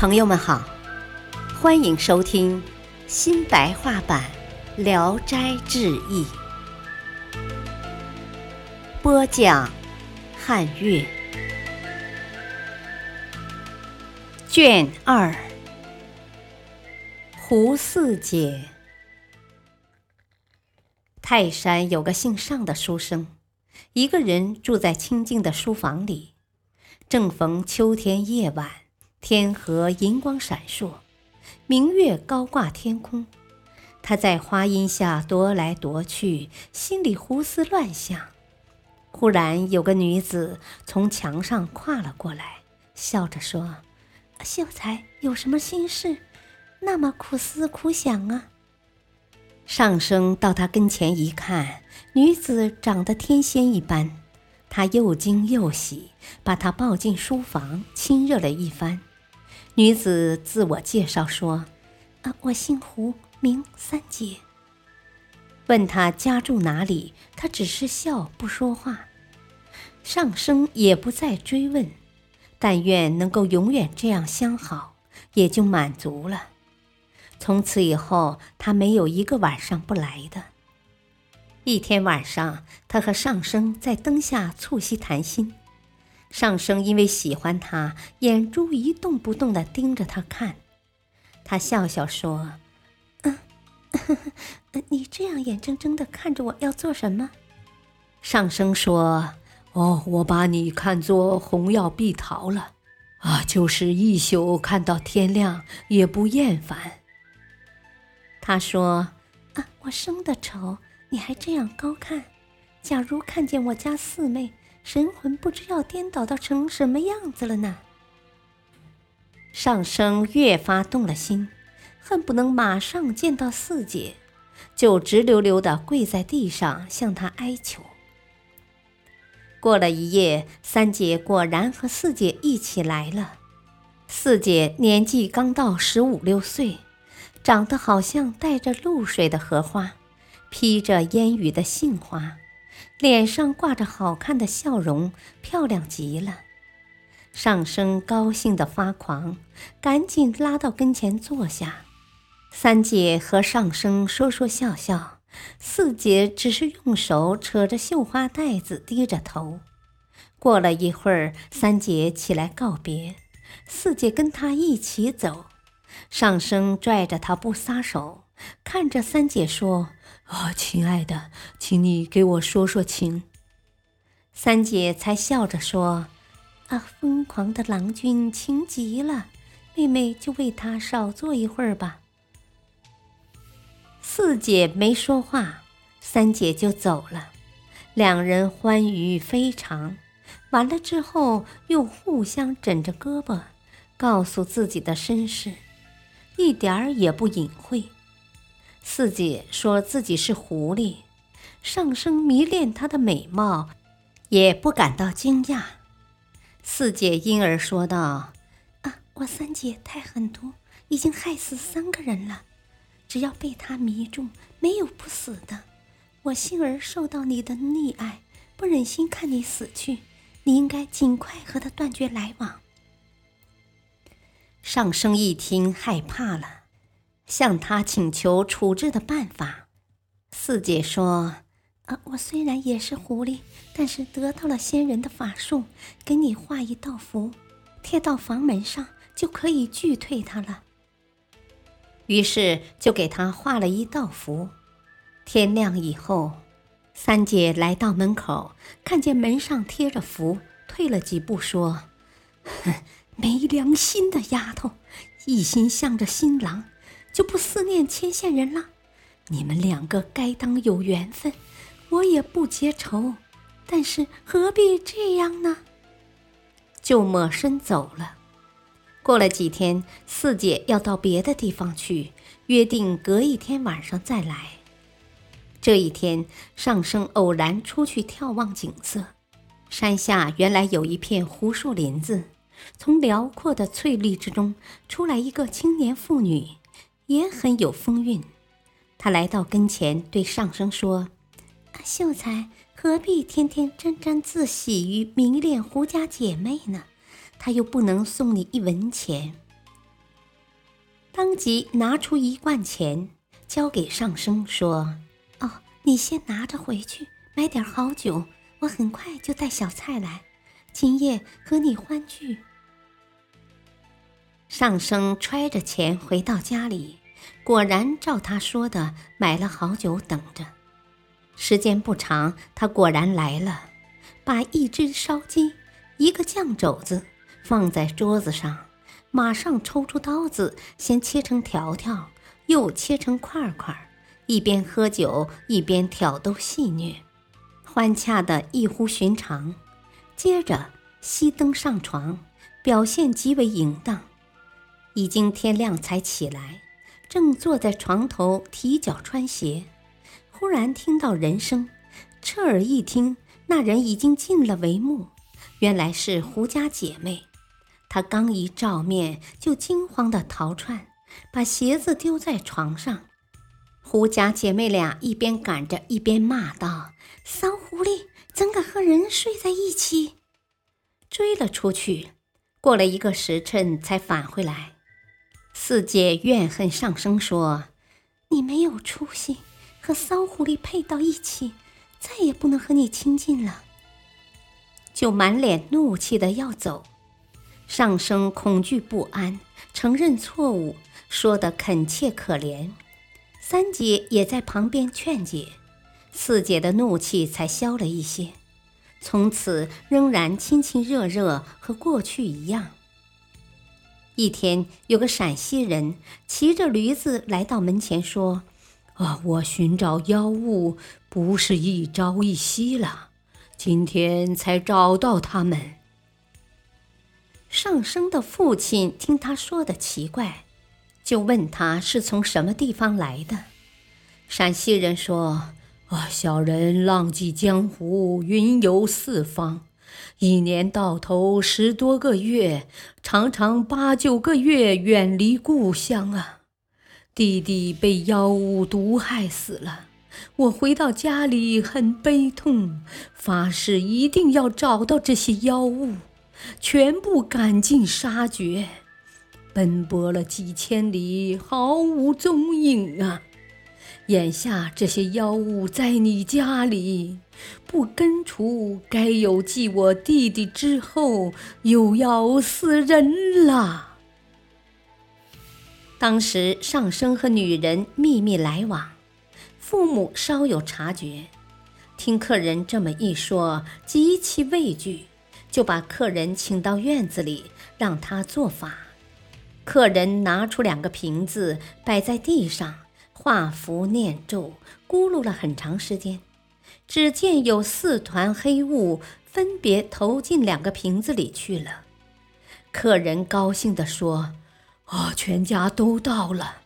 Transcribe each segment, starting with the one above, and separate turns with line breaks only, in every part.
朋友们好，欢迎收听新白话版《聊斋志异》，播讲汉乐，卷二，胡四姐。泰山有个姓尚的书生，一个人住在清静的书房里，正逢秋天夜晚。天河银光闪烁，明月高挂天空。他在花荫下踱来踱去，心里胡思乱想。忽然有个女子从墙上跨了过来，笑着说：“秀才有什么心事，那么苦思苦想啊？”上升到他跟前一看，女子长得天仙一般，他又惊又喜，把她抱进书房，亲热了一番。女子自我介绍说：“啊，我姓胡，名三姐。”问他家住哪里，他只是笑不说话。上生也不再追问，但愿能够永远这样相好，也就满足了。从此以后，他没有一个晚上不来的。一天晚上，他和上生在灯下促膝谈心。上生因为喜欢他，眼珠一动不动地盯着他看。他笑笑说：“嗯，你这样眼睁睁地看着我要做什么？”上生说：“哦，我把你看作红药碧桃了，啊，就是一宿看到天亮也不厌烦。”他说：“啊，我生的丑，你还这样高看？假如看见我家四妹。”神魂不知要颠倒到成什么样子了呢？上生越发动了心，恨不能马上见到四姐，就直溜溜的跪在地上向她哀求。过了一夜，三姐果然和四姐一起来了。四姐年纪刚到十五六岁，长得好像带着露水的荷花，披着烟雨的杏花。脸上挂着好看的笑容，漂亮极了。上生高兴得发狂，赶紧拉到跟前坐下。三姐和上生说说笑笑，四姐只是用手扯着绣花带子，低着头。过了一会儿，三姐起来告别，四姐跟她一起走。上生拽着她不撒手，看着三姐说。啊，亲爱的，请你给我说说情。三姐才笑着说：“啊，疯狂的郎君情极了，妹妹就为他少坐一会儿吧。”四姐没说话，三姐就走了。两人欢愉非常，完了之后又互相枕着胳膊，告诉自己的身世，一点儿也不隐晦。四姐说自己是狐狸，上生迷恋她的美貌，也不感到惊讶。四姐因而说道：“啊，我三姐太狠毒，已经害死三个人了。只要被她迷住，没有不死的。我幸而受到你的溺爱，不忍心看你死去。你应该尽快和她断绝来往。”上生一听，害怕了。向他请求处置的办法，四姐说：“啊，我虽然也是狐狸，但是得到了仙人的法术，给你画一道符，贴到房门上，就可以拒退他了。”于是就给他画了一道符。天亮以后，三姐来到门口，看见门上贴着符，退了几步，说：“哼，没良心的丫头，一心向着新郎。”就不思念牵线人了？你们两个该当有缘分，我也不结仇，但是何必这样呢？就抹身走了。过了几天，四姐要到别的地方去，约定隔一天晚上再来。这一天，上升偶然出去眺望景色，山下原来有一片胡树林子，从辽阔的翠绿之中出来一个青年妇女。也很有风韵。他来到跟前，对上生说：“秀才何必天天沾沾自喜于迷恋胡家姐妹呢？他又不能送你一文钱。”当即拿出一罐钱，交给上生说：“哦，你先拿着回去，买点好酒，我很快就带小菜来，今夜和你欢聚。”上生揣着钱回到家里，果然照他说的买了好酒等着。时间不长，他果然来了，把一只烧鸡、一个酱肘子放在桌子上。马上抽出刀子，先切成条条，又切成块块，一边喝酒一边挑逗戏谑，欢洽的异乎寻常。接着熄灯上床，表现极为淫荡。已经天亮才起来，正坐在床头提脚穿鞋，忽然听到人声，侧耳一听，那人已经进了帷幕，原来是胡家姐妹。他刚一照面，就惊慌地逃窜，把鞋子丢在床上。胡家姐妹俩一边赶着，一边骂道：“骚狐狸，怎敢和人睡在一起？”追了出去。过了一个时辰，才返回来。四姐怨恨上升说：“你没有出息，和骚狐狸配到一起，再也不能和你亲近了。”就满脸怒气的要走。上生恐惧不安，承认错误，说的恳切可怜。三姐也在旁边劝解，四姐的怒气才消了一些。从此仍然亲亲热热，和过去一样。一天，有个陕西人骑着驴子来到门前，说：“啊，我寻找妖物不是一朝一夕了，今天才找到他们。”上生的父亲听他说的奇怪，就问他是从什么地方来的。陕西人说：“啊，小人浪迹江湖，云游四方，一年到头十多个月，常常八九个月远离故乡啊。弟弟被妖物毒害死了，我回到家里很悲痛，发誓一定要找到这些妖物。”全部赶尽杀绝，奔波了几千里，毫无踪影啊！眼下这些妖物在你家里，不根除，该有继我弟弟之后，又要死人了。当时上生和女人秘密来往，父母稍有察觉，听客人这么一说，极其畏惧。就把客人请到院子里，让他做法。客人拿出两个瓶子摆在地上，画符念咒，咕噜了很长时间。只见有四团黑雾分别投进两个瓶子里去了。客人高兴地说：“啊，全家都到了。”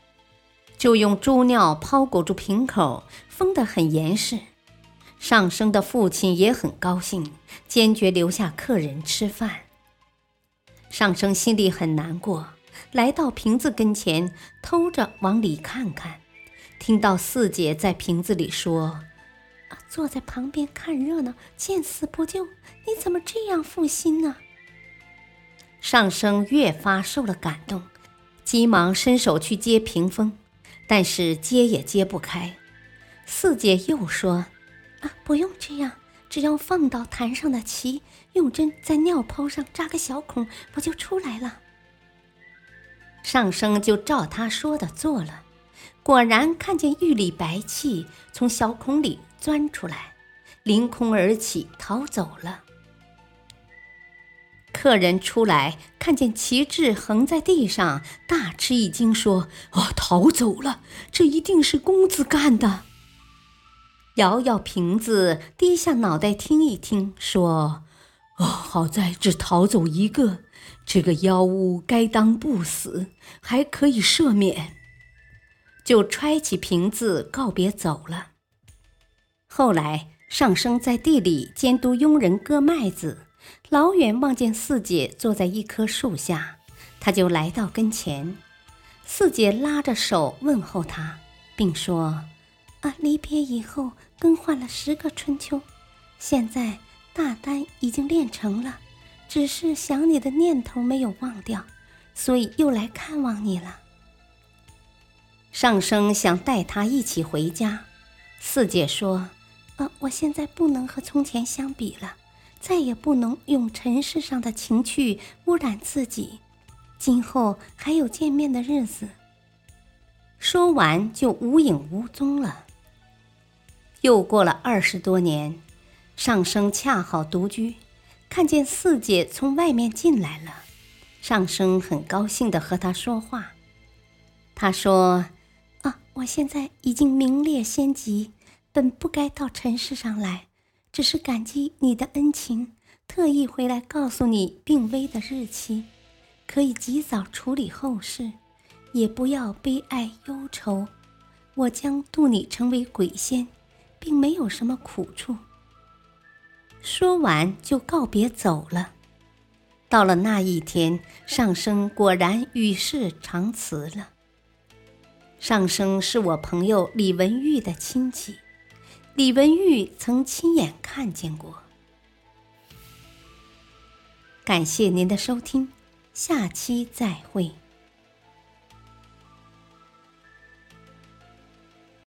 就用猪尿包裹住瓶口，封得很严实。上升的父亲也很高兴，坚决留下客人吃饭。上升心里很难过，来到瓶子跟前，偷着往里看看，听到四姐在瓶子里说：“坐在旁边看热闹，见死不救，你怎么这样负心呢？”上生越发受了感动，急忙伸手去接屏风，但是接也接不开。四姐又说。啊，不用这样，只要放到坛上的旗，用针在尿泡上扎个小孔，不就出来了？上生就照他说的做了，果然看见玉里白气从小孔里钻出来，凌空而起，逃走了。客人出来看见旗帜横在地上，大吃一惊，说：“哦，逃走了！这一定是公子干的。”摇摇瓶子，低下脑袋听一听，说：“哦，好在只逃走一个，这个妖物该当不死，还可以赦免。”就揣起瓶子告别走了。后来上生在地里监督佣人割麦子，老远望见四姐坐在一棵树下，他就来到跟前。四姐拉着手问候他，并说。啊！离别以后更换了十个春秋，现在大丹已经练成了，只是想你的念头没有忘掉，所以又来看望你了。上生想带他一起回家，四姐说：“呃，我现在不能和从前相比了，再也不能用尘世上的情趣污染自己。今后还有见面的日子。”说完就无影无踪了。又过了二十多年，上生恰好独居，看见四姐从外面进来了，上生很高兴地和她说话。他说：“啊，我现在已经名列仙籍，本不该到尘世上来，只是感激你的恩情，特意回来告诉你病危的日期，可以及早处理后事。”也不要悲哀忧愁，我将渡你成为鬼仙，并没有什么苦处。说完就告别走了。到了那一天，上生果然与世长辞了。上生是我朋友李文玉的亲戚，李文玉曾亲眼看见过。感谢您的收听，下期再会。